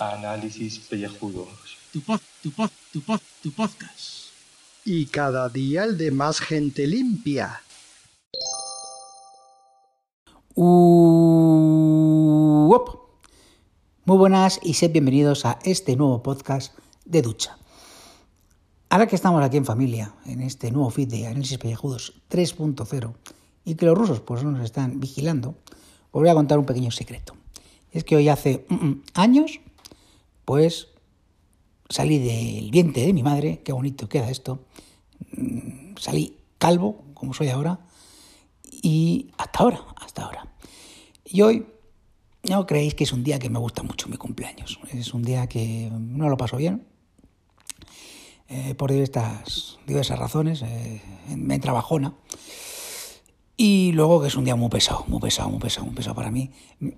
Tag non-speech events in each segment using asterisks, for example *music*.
Análisis pellejudos. Tu pod, tu pod, tu pod, tu podcast. Y cada día el de más gente limpia. Uop. Muy buenas y sed bienvenidos a este nuevo podcast de ducha. Ahora que estamos aquí en familia, en este nuevo feed de Análisis Pellejudos 3.0 y que los rusos pues nos están vigilando, os voy a contar un pequeño secreto. Es que hoy hace mm, mm, años, pues salí del vientre de mi madre, qué bonito queda esto, mm, salí calvo, como soy ahora, y hasta ahora, hasta ahora. Y hoy no creéis que es un día que me gusta mucho mi cumpleaños. Es un día que no lo paso bien. Eh, por diversas, diversas razones. eh, me trabajona. Y luego que es un día muy pesado, muy pesado, muy pesado, muy pesado para mí.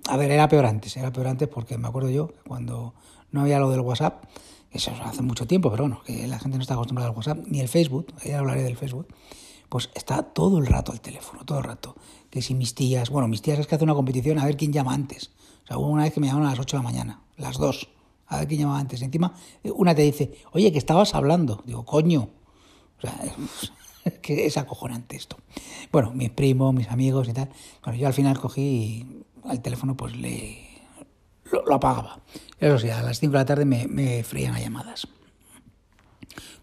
A ver, era peor antes, era peor antes porque me acuerdo yo cuando no había lo del WhatsApp, eso hace mucho tiempo, pero bueno, que la gente no está acostumbrada al WhatsApp, ni el Facebook, ya hablaré del Facebook, pues está todo el rato al teléfono, todo el rato. Que si mis tías, bueno, mis tías es que hace una competición a ver quién llama antes. O sea, hubo una vez que me llamaron a las 8 de la mañana, las dos, a ver quién llamaba antes. Encima, una te dice, oye, que estabas hablando. Digo, coño. O sea, *laughs* que es acojonante esto. Bueno, mis primos, mis amigos y tal. Bueno, yo al final cogí y al teléfono, pues le lo, apagaba. Eso sí, a las 5 de la tarde me, me freían a llamadas.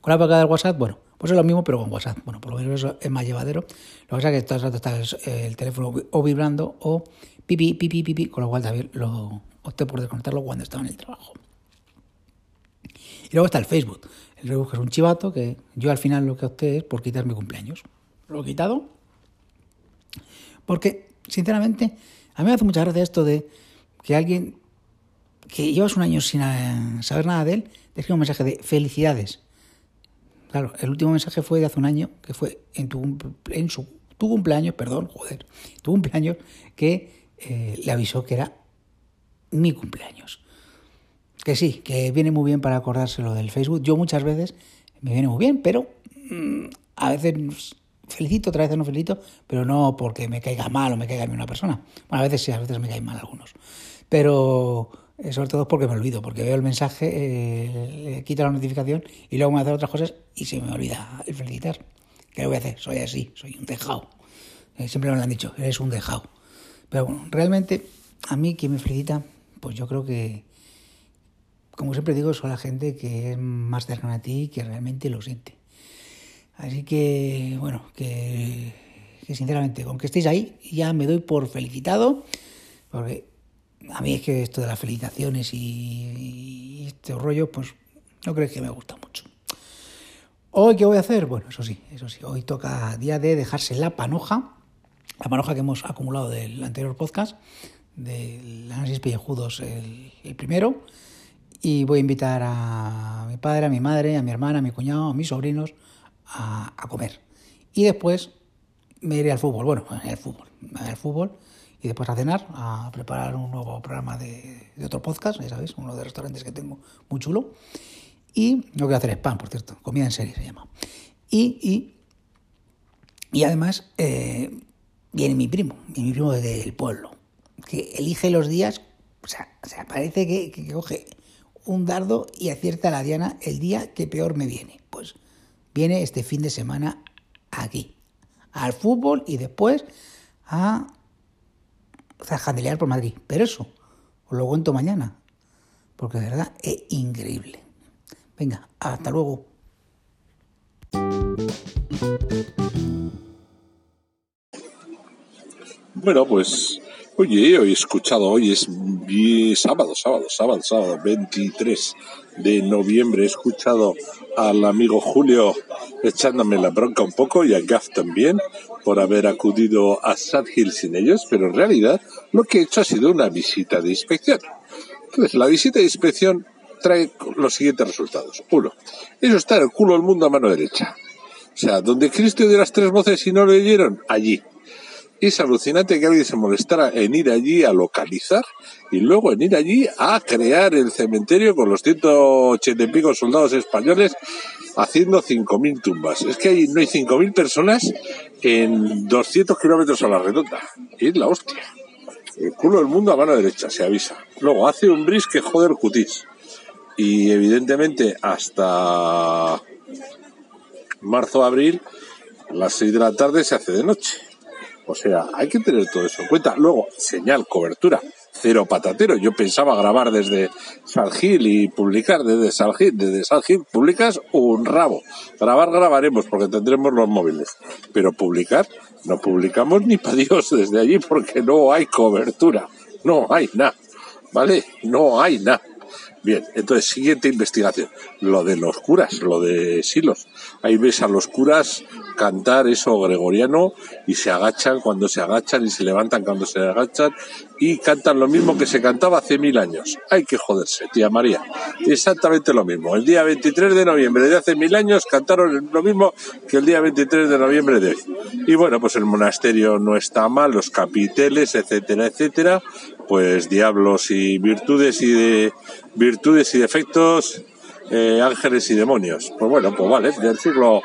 Con la apagada del WhatsApp, bueno, pues es lo mismo, pero con WhatsApp. Bueno, por lo menos eso es más llevadero. Lo que pasa es que todo el rato está el, el teléfono o vibrando o pipi, pipi, pipi, con lo cual también lo opté por desconectarlo cuando estaba en el trabajo. Y luego está el Facebook. El Facebook es un chivato que yo al final lo que opté es por quitar mi cumpleaños. Lo he quitado porque, sinceramente, a mí me hace mucha gracia esto de que alguien que llevas un año sin eh, saber nada de él, te escribe un mensaje de felicidades. Claro, el último mensaje fue de hace un año, que fue en tu, en su, tu cumpleaños, perdón, joder, tu cumpleaños, que eh, le avisó que era mi cumpleaños. Que sí, que viene muy bien para acordárselo del Facebook. Yo muchas veces me viene muy bien, pero mm, a veces felicito, otras veces no felicito, pero no porque me caiga mal o me caiga a mí una persona. Bueno, a veces sí, a veces me caen mal algunos. Pero eh, sobre todo porque me olvido, porque veo el mensaje, eh, quito la notificación y luego me hace otras cosas y se me olvida el felicitar. ¿Qué le voy a hacer? Soy así, soy un dejado. Eh, siempre me lo han dicho, eres un dejado. Pero bueno, realmente a mí quien me felicita, pues yo creo que, como siempre digo, son la gente que es más cercana a ti y que realmente lo siente. Así que, bueno, que, sinceramente, con que estéis ahí, ya me doy por felicitado, porque a mí es que esto de las felicitaciones y, este rollo, pues no creo que me gusta mucho. ¿Hoy qué voy a hacer? Bueno, eso sí, eso sí, hoy toca día de dejarse la panoja, la panoja que hemos acumulado del anterior podcast, del análisis pellejudos, el, el primero, y voy a invitar a mi padre, a mi madre, a mi hermana, a mi cuñado, a mis sobrinos a, comer. Y después me iré al fútbol, bueno, al fútbol, al fútbol y después a cenar, a preparar un nuevo programa de, otro podcast, ya sabéis, uno de restaurantes que tengo muy chulo. Y lo que voy a hacer es pan, por cierto, comida en serie se llama. Y, y, y además eh, viene mi primo, mi primo del pueblo, que elige los días, o sea, o sea parece que coge un dardo y acierta la diana el día que peor me viene. Pues viene este fin de semana aquí, al fútbol y después a zajandelear por Madrid. Pero eso, os lo cuento mañana, porque de verdad es increíble. Venga, hasta luego. Bueno, pues, oye, hoy he escuchado, hoy es sábado, sábado, sábado, sábado, 23 de noviembre. He escuchado al amigo Julio echándome la bronca un poco y a Gaff también por haber acudido a Sad Hill sin ellos, pero en realidad lo que he hecho ha sido una visita de inspección. Entonces, la visita de inspección trae los siguientes resultados. Uno, eso está en el culo del mundo a mano derecha. O sea, donde Cristo dio las tres voces y no lo oyeron, allí. Es alucinante que alguien se molestara en ir allí a localizar y luego en ir allí a crear el cementerio con los 180 y pico soldados españoles haciendo 5.000 tumbas. Es que hay, no hay 5.000 personas en 200 kilómetros a la redonda. Es la hostia. El culo del mundo a mano derecha, se avisa. Luego hace un bris que joder cutis. Y evidentemente hasta marzo, abril, a las 6 de la tarde se hace de noche. O sea, hay que tener todo eso en cuenta. Luego, señal, cobertura, cero patatero. Yo pensaba grabar desde Salgil y publicar desde Salgil. Desde Salgil publicas un rabo. Grabar, grabaremos porque tendremos los móviles. Pero publicar, no publicamos ni para Dios desde allí porque no hay cobertura. No hay nada. ¿Vale? No hay nada. Bien, entonces, siguiente investigación. Lo de los curas, lo de Silos. Ahí ves a los curas cantar eso gregoriano y se agachan cuando se agachan y se levantan cuando se agachan y cantan lo mismo que se cantaba hace mil años. Hay que joderse, tía María. Exactamente lo mismo. El día 23 de noviembre de hace mil años cantaron lo mismo que el día 23 de noviembre de hoy. Y bueno, pues el monasterio no está mal, los capiteles, etcétera, etcétera. Pues diablos y virtudes y de virtudes y defectos, eh, ángeles y demonios. Pues bueno, pues vale, del siglo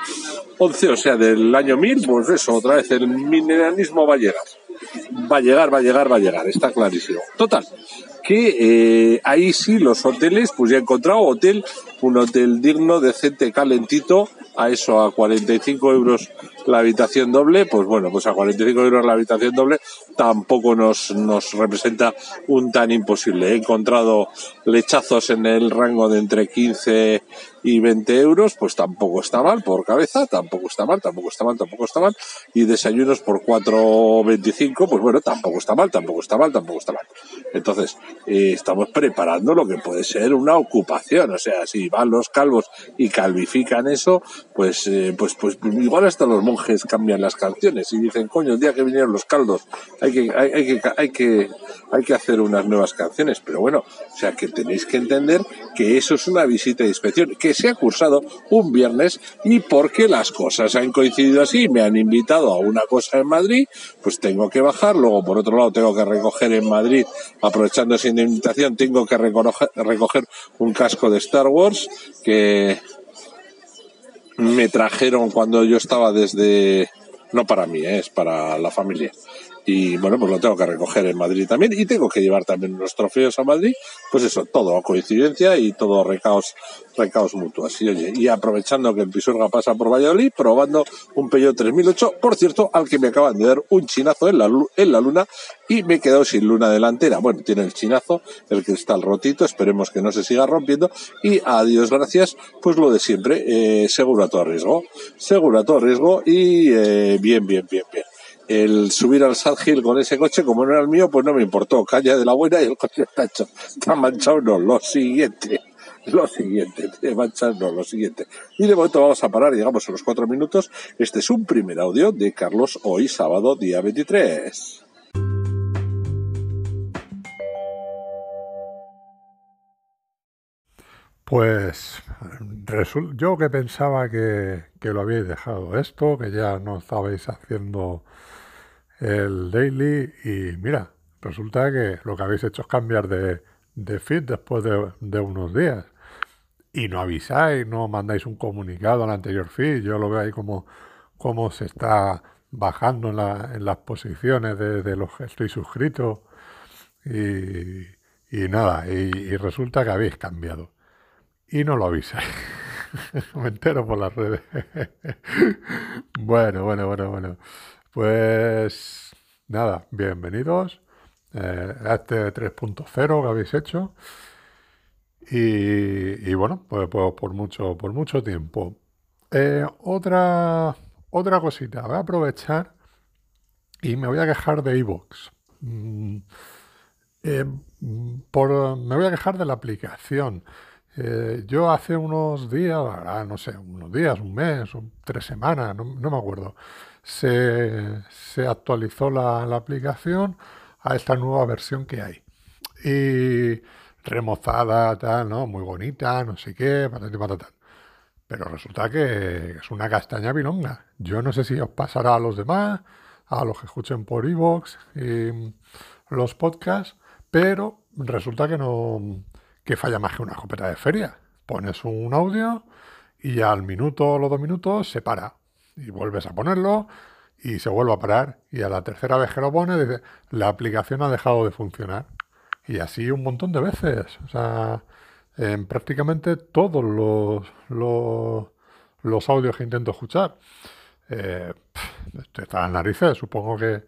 11, o sea, del año 1000, pues eso, otra vez el mineralismo va a llegar. Va a llegar, va a llegar, va a llegar, está clarísimo. Total, que eh, ahí sí los hoteles, pues ya he encontrado hotel, un hotel digno, decente, calentito, a eso, a 45 euros la habitación doble, pues bueno, pues a 45 euros la habitación doble tampoco nos, nos representa un tan imposible. He encontrado lechazos en el rango de entre 15 y 20 euros, pues tampoco está mal por cabeza, tampoco está mal, tampoco está mal, tampoco está mal. Y desayunos por 4.25, pues bueno, tampoco está mal, tampoco está mal, tampoco está mal. Entonces, eh, estamos preparando lo que puede ser una ocupación. O sea, si van los calvos y calvifican eso, pues, eh, pues, pues igual hasta los monjes cambian las canciones y dicen, coño, el día que vinieron los caldos, hay que, hay, hay que, hay que, hay que hacer unas nuevas canciones. Pero bueno, o sea que tenéis que entender que eso es una visita de inspección, que se ha cursado un viernes y porque las cosas han coincidido así, me han invitado a una cosa en Madrid, pues tengo que bajar, luego por otro lado tengo que recoger en Madrid, aprovechando esa invitación, tengo que recoger, un casco de Star Wars que me trajeron cuando yo estaba desde, no para mí, ¿eh? es para la familia y bueno, pues lo tengo que recoger en Madrid también y tengo que llevar también unos trofeos a Madrid, pues eso, todo coincidencia y todo recaos, recaos mutuos. Y oye, y aprovechando que el Pisuerga pasa por Valladolid, probando un Peugeot 3008, por cierto, al que me acaban de dar un chinazo en la, en la luna y me he quedado sin luna delantera. Bueno, tiene el chinazo, el cristal rotito, esperemos que no se siga rompiendo y adiós, gracias, pues lo de siempre, eh, seguro a todo riesgo, seguro a todo riesgo y eh, bien, bien, bien, bien el subir al Sad Hill con ese coche, como no era el mío, pues no me importó. Calle de la buena y el coche está hecho. Está manchado, no, lo siguiente. Lo siguiente, te manchas, no, lo siguiente. Y de momento vamos a parar, llegamos a los cuatro minutos. Este es un primer audio de Carlos hoy, sábado, día 23. Pues yo que pensaba que, que, lo habíais dejado esto, que ya no estabais haciendo el daily y mira, resulta que lo que habéis hecho es cambiar de, de feed después de, unos días y no avisáis, no mandáis un comunicado al anterior feed, yo lo veo ahí como, como se está bajando en, la, en las posiciones de, los que estoy suscrito y, y nada, y, resulta que habéis cambiado y no lo avisáis. *laughs* Me entero por las redes. *laughs* bueno, bueno, bueno, bueno. Pues nada, bienvenidos eh, a este 3.0 que habéis hecho. Y, bueno, pues, pues, por, mucho, por mucho tiempo. Eh, otra, otra cosita, voy a aprovechar y me voy a quejar de iVoox. Mm, eh, me voy a quejar de la aplicación. yo hace unos días, no sé, unos días, un mes, tres semanas, no me acuerdo, se, se actualizó la, la, aplicación a esta nueva versión que hay. Y remozada, tal, ¿no? Muy bonita, no sé qué, patata. Pero resulta que es una castaña bilonga. Yo no sé si os pasará a los demás, a los que escuchen por iVoox y los podcasts, pero resulta que no que falla más que una escopeta de feria. Pones un audio y al minuto o los dos minutos se para y vuelves a ponerlo y se vuelve a parar. Y a la tercera vez que lo pones dice la aplicación ha dejado de funcionar. Y así un montón de veces. O sea en prácticamente todos los, los, audios que intento escuchar eh, hasta las narices. Supongo que,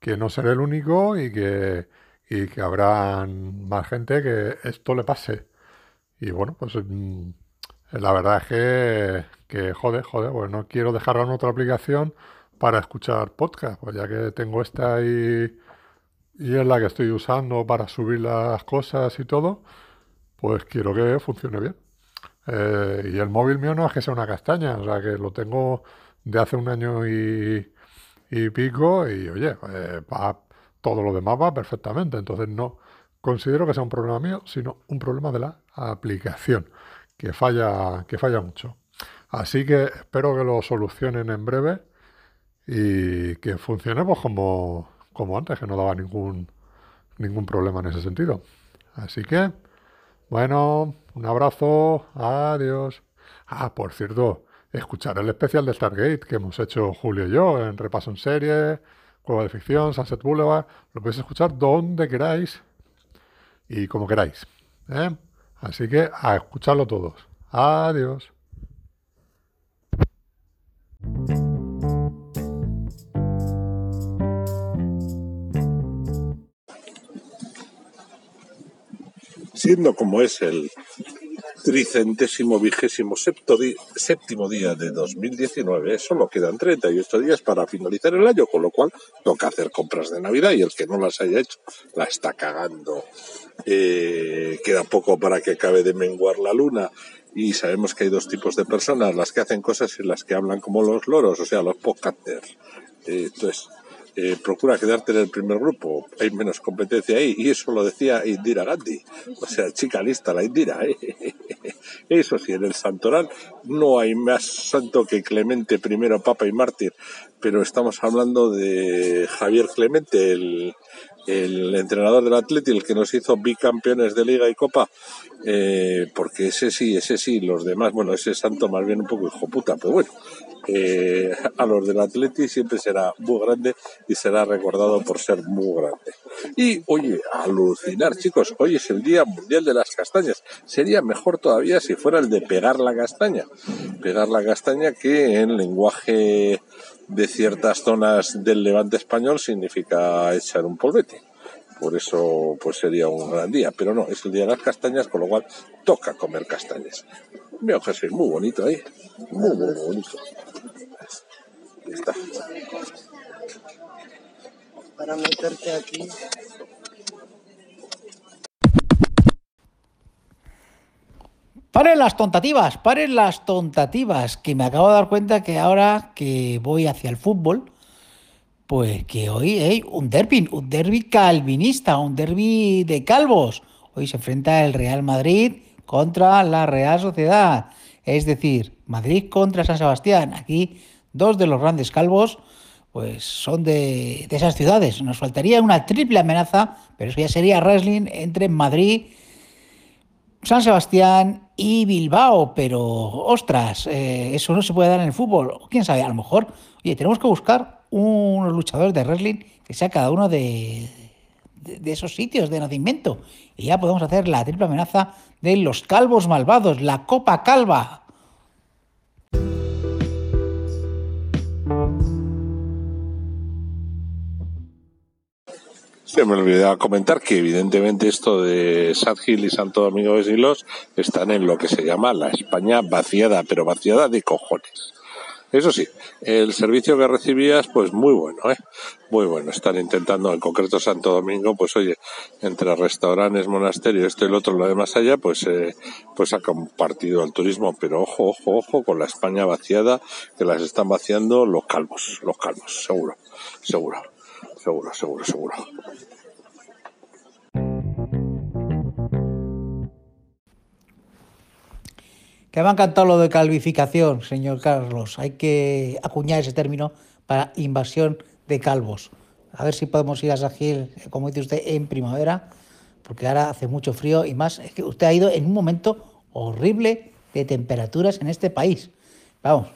que no seré el único y que y que habrá más gente que esto le pase. Y bueno pues mm, la verdad es que, que joder, joder, pues no quiero dejarla en otra aplicación para escuchar podcast, pues ya que tengo esta y, y es la que estoy usando para subir las cosas y todo, pues quiero que funcione bien. Eh, y el móvil mío no es que sea una castaña, o sea que lo tengo de hace un año y, y pico y oye, eh, todo lo demás va perfectamente, entonces no considero que sea un problema mío, sino un problema de la aplicación que falla, que falla mucho. Así que espero que lo solucionen en breve y que funcione pues, como, como antes, que no daba ningún, ningún problema en ese sentido. Así que, bueno, un abrazo, adiós. Ah, por cierto, escuchar el especial de Stargate que hemos hecho Julio y yo en Repaso en Serie, Cueva de Ficción, Sunset Boulevard. Lo podéis escuchar donde queráis y como queráis. ¿eh? Así que a escucharlo todos. Adiós. Siendo como es el tricentésimo vigésimo séptimo día de 2019, solo quedan 38 días para finalizar el año, con lo cual toca hacer compras de Navidad y el que no las haya hecho la está cagando. Eh, queda poco para que acabe de menguar la luna y sabemos que hay dos tipos de personas, las que hacen cosas y las que hablan como los loros, o sea, los podcasters. Eh, entonces, eh, procura quedarte en el primer grupo, hay menos competencia ahí, y eso lo decía Indira Gandhi, o sea, chica lista la Indira, ¿eh? *laughs* eso sí, en el santoral no hay más santo que Clemente I, Papa y Mártir, pero estamos hablando de Javier Clemente, el, el entrenador del Atleti, el que nos hizo bicampeones de Liga y Copa, eh, porque ese sí, ese sí, los demás, bueno, ese santo más bien un poco hijo puta, pero bueno, eh, a los del Atleti siempre será muy grande y será recordado por ser muy grande. Y oye, alucinar chicos, hoy es el Día Mundial de las Castañas. Sería mejor todavía si fuera el de pegar la castaña. Pegar la castaña que en lenguaje de ciertas zonas del levante español significa echar un polvete. Por eso pues sería un gran día, pero no, es el día de las castañas, con lo cual toca comer castañas. Que es muy bonito ahí, muy, muy bonito. está. Para meterte aquí. Paren las tontativas, paren las tontativas, que me acabo de dar cuenta que ahora que voy hacia el fútbol, pues que hoy hay un derby, un derby calvinista, un derby de calvos. Hoy se enfrenta el Real Madrid contra la Real Sociedad, es decir, Madrid contra San Sebastián. Aquí dos de los grandes calvos pues son de, de esas ciudades. Nos faltaría una triple amenaza, pero eso ya sería wrestling entre Madrid, San Sebastián y Bilbao, pero ostras, eh, eso no se puede dar en el fútbol. Quién sabe, a lo mejor, oye, tenemos que buscar unos luchadores de wrestling que sea cada uno de, de, esos sitios de nacimiento. Y ya podemos hacer la triple amenaza de los calvos malvados, la Copa Calva. Se me olvidaba comentar que evidentemente esto de Sad y Santo Domingo de Silos están en lo que se llama la España vaciada, pero vaciada de cojones. Eso sí, el servicio que recibías, pues muy bueno, ¿eh? Muy bueno. Están intentando, en concreto Santo Domingo, pues oye, entre restaurantes, monasterio, esto y lo otro, lo demás allá, pues, eh, pues ha compartido el turismo. Pero ojo, ojo, ojo con la España vaciada, que las están vaciando los calvos, los calvos, seguro, seguro seguro, seguro, seguro. Que me ha encantado lo de calvificación, señor Carlos. Hay que acuñar ese término para invasión de calvos. A ver si podemos ir a Sagil, como dice usted, en primavera, porque ahora hace mucho frío y más. Es que usted ha ido en un momento horrible de temperaturas en este país. Vamos,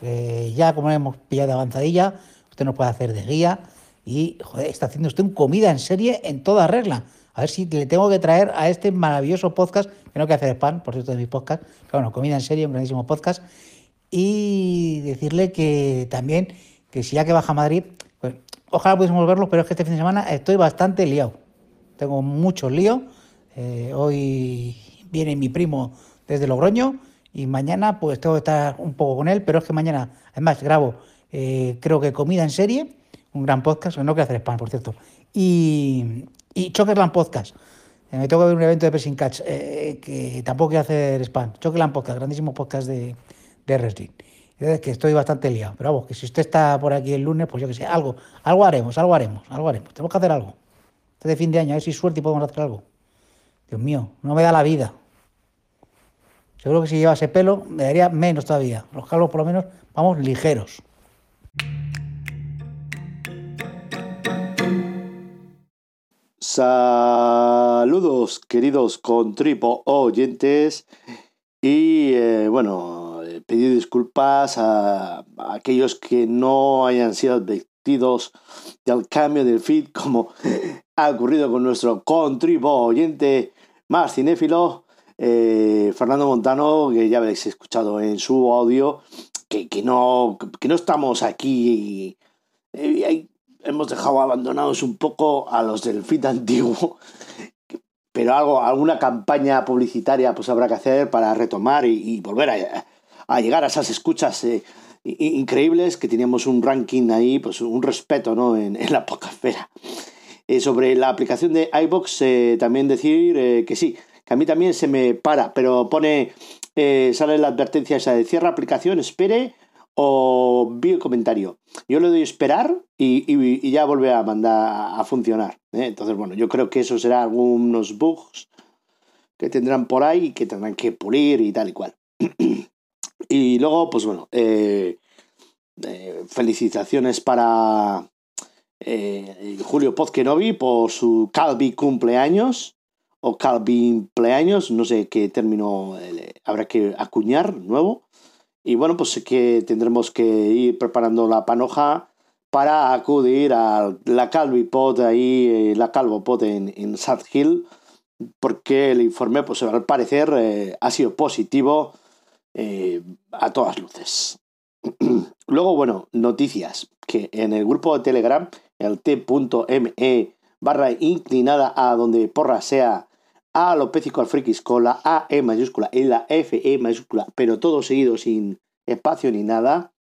ya como hemos pillado avanzadilla, usted nos puede hacer de guía y, joder, está haciendo usted un comida en serie en toda regla. A ver si le tengo que traer a este maravilloso podcast, que no que hacer spam, por cierto, de mi podcast, pero bueno, comida en serie, un grandísimo podcast, y decirle que también, que si ya que baja a Madrid, pues ojalá pudiésemos verlo, pero es que este fin de semana estoy bastante liado. Tengo muchos líos. Eh, hoy viene mi primo desde Logroño y mañana pues tengo que estar un poco con él, pero es que mañana, además, grabo, eh, creo que comida en serie, un gran podcast, no quiero hacer spam, por cierto, y, y Chokerland Podcast. Eh, me tengo que ver un evento de Pressing Catch, eh, que tampoco quiero hacer spam. Chokerland Podcast, grandísimo podcast de, de wrestling. Es que estoy bastante liado, pero vamos, que si usted está por aquí el lunes, pues yo que sé, algo, algo haremos, algo haremos, algo haremos. Tenemos que hacer algo. Este de fin de año, a ver si suerte y podemos hacer algo. Dios mío, no me da la vida. Seguro que si llevase pelo me daría menos todavía. Los calvos por lo menos vamos ligeros. Saludos, queridos contripo oyentes. Y eh, bueno, pedir disculpas a, aquellos que no hayan sido advertidos del cambio del feed, como *laughs* ha ocurrido con nuestro contripo oyente más cinéfilo, eh, Fernando Montano, que ya habéis escuchado en su audio, que, que, no, que no estamos aquí. Hemos dejado abandonados un poco a los del feed antiguo, pero algo, alguna campaña publicitaria pues habrá que hacer para retomar y, y volver a, a, llegar a esas escuchas eh, increíbles que teníamos un ranking ahí, pues un respeto ¿no? en, en la esfera. Eh, sobre la aplicación de iBox, eh, también decir eh, que sí, que a mí también se me para, pero pone, eh, sale la advertencia esa de cierra aplicación, espere o vi el comentario. Yo le doy esperar y, y, ya vuelve a mandar a funcionar. ¿eh? Entonces, bueno, yo creo que eso será algunos bugs que tendrán por ahí y que tendrán que pulir y tal y cual. *clears throat* y luego, pues bueno, eh, eh, felicitaciones para eh, Julio Pozkenovi por su Calvi cumpleaños o Calvi cumpleaños, no sé qué término habrá que acuñar nuevo. Y bueno, pues que tendremos que ir preparando la panoja para acudir a la Calvipod ahí, eh, la Calvopod en, en South Hill, porque el informe, pues al parecer, eh, ha sido positivo eh, a todas luces. *clears throat* Luego, bueno, noticias, que en el grupo de Telegram, el t.me barra inclinada a donde porra sea a Lopez al frikis con la AE mayúscula y la FE mayúscula, pero todo seguido sin espacio ni nada,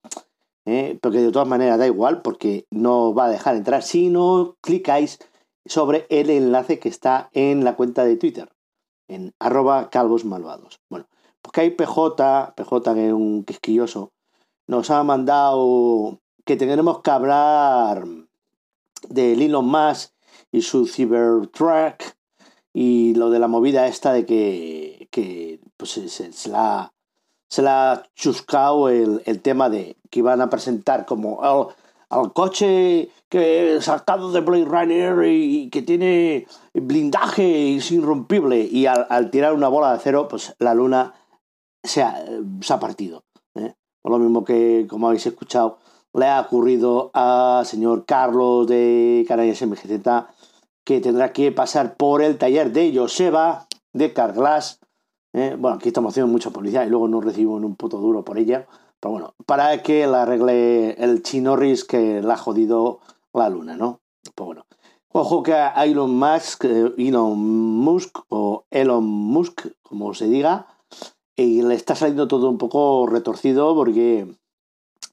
¿eh? porque de todas maneras da igual, porque no va a dejar entrar si no clicáis sobre el enlace que está en la cuenta de Twitter, en arroba calvos malvados. Bueno, porque hay PJ, PJ que es un quisquilloso, nos ha mandado que tendremos que hablar de Elon Musk y su Cybertruck y lo de la movida esta de que, que pues se, la, se la ha chuscado el, el, tema de que iban a presentar como el, el coche que sacado de Blade Runner y, que tiene blindaje y es irrompible y al, al, tirar una bola de acero pues la luna se ha, partido. ¿eh? Por lo mismo que, como habéis escuchado, le ha ocurrido al señor Carlos de Canarias MGZ que tendrá que pasar por el taller de Joseba de Carglass. Eh, bueno, aquí estamos haciendo mucha publicidad y luego no recibimos un puto duro por ella. Pero bueno, para que la arregle el chinorris que la ha jodido la luna, ¿no? Pues bueno. Ojo que a Elon Musk, Elon Musk o Elon Musk, como se diga, y le está saliendo todo un poco retorcido porque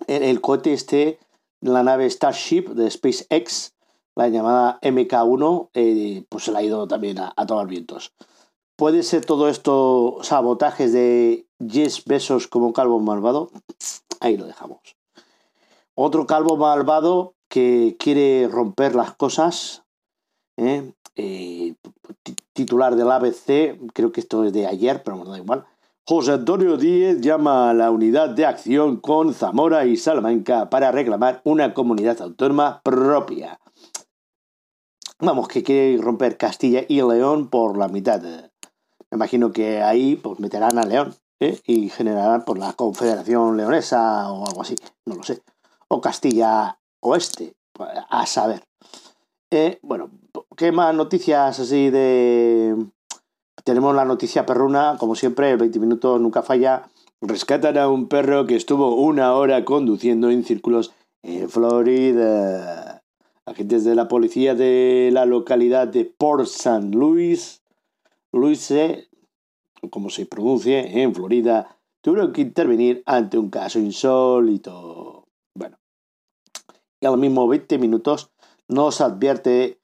el, el cohete este, la nave Starship de SpaceX, la llamada MK1, eh, pues se la ha ido también a, tomar vientos. ¿Puede ser todo esto sabotajes de Jess Besos como calvo malvado? Ahí lo dejamos. Otro calvo malvado que quiere romper las cosas, ¿eh? Eh, titular del ABC, creo que esto es de ayer, pero bueno, da igual. José Antonio Díez llama a la unidad de acción con Zamora y Salamanca para reclamar una comunidad autónoma propia vamos, que quiere romper Castilla y León por la mitad. Me imagino que ahí pues meterán a León. ¿eh? y generarán por la Confederación Leonesa o algo así, no lo sé. O Castilla Oeste, a saber. Eh, bueno, ¿qué más noticias así de... Tenemos la noticia perruna, como siempre, el 20 minutos nunca falla. Rescatan a un perro que estuvo una hora conduciendo en círculos en Florida. Agentes de la policía de la localidad de Port St. Louis, Louise, como se pronuncie, en Florida, tuvieron que intervenir ante un caso insólito. Bueno, y a los mismos 20 minutos nos advierte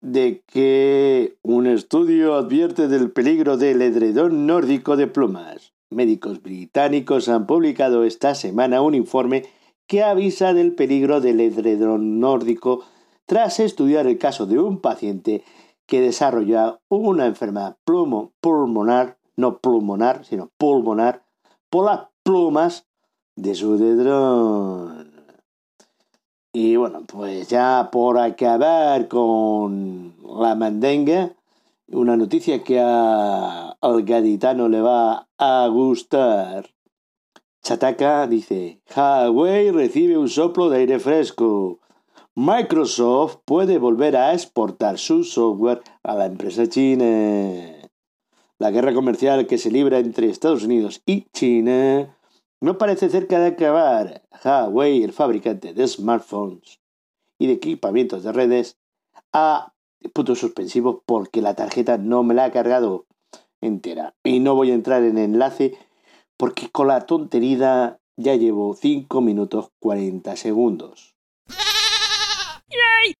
de que un estudio advierte del peligro del edredón nórdico de plumas. Médicos británicos han publicado esta semana un informe que avisa del peligro del edredón nórdico tras estudiar el caso de un paciente que desarrolla una enfermedad pulmonar, no pulmonar, sino pulmonar, por las plumas de su edredón. Y bueno, pues ya por acabar con la mandenga, una noticia que a, al gaditano le va a gustar. Chataka dice, Huawei recibe un soplo de aire fresco. Microsoft puede volver a exportar su software a la empresa china. La guerra comercial que se libra entre Estados Unidos y China no parece cerca de acabar. Huawei, el fabricante de smartphones y de equipamientos de redes, ha punto suspensivo porque la tarjeta no me la ha cargado entera. Y no voy a entrar en enlace porque con la tontería ya llevo 5 minutos 40 segundos. Yay!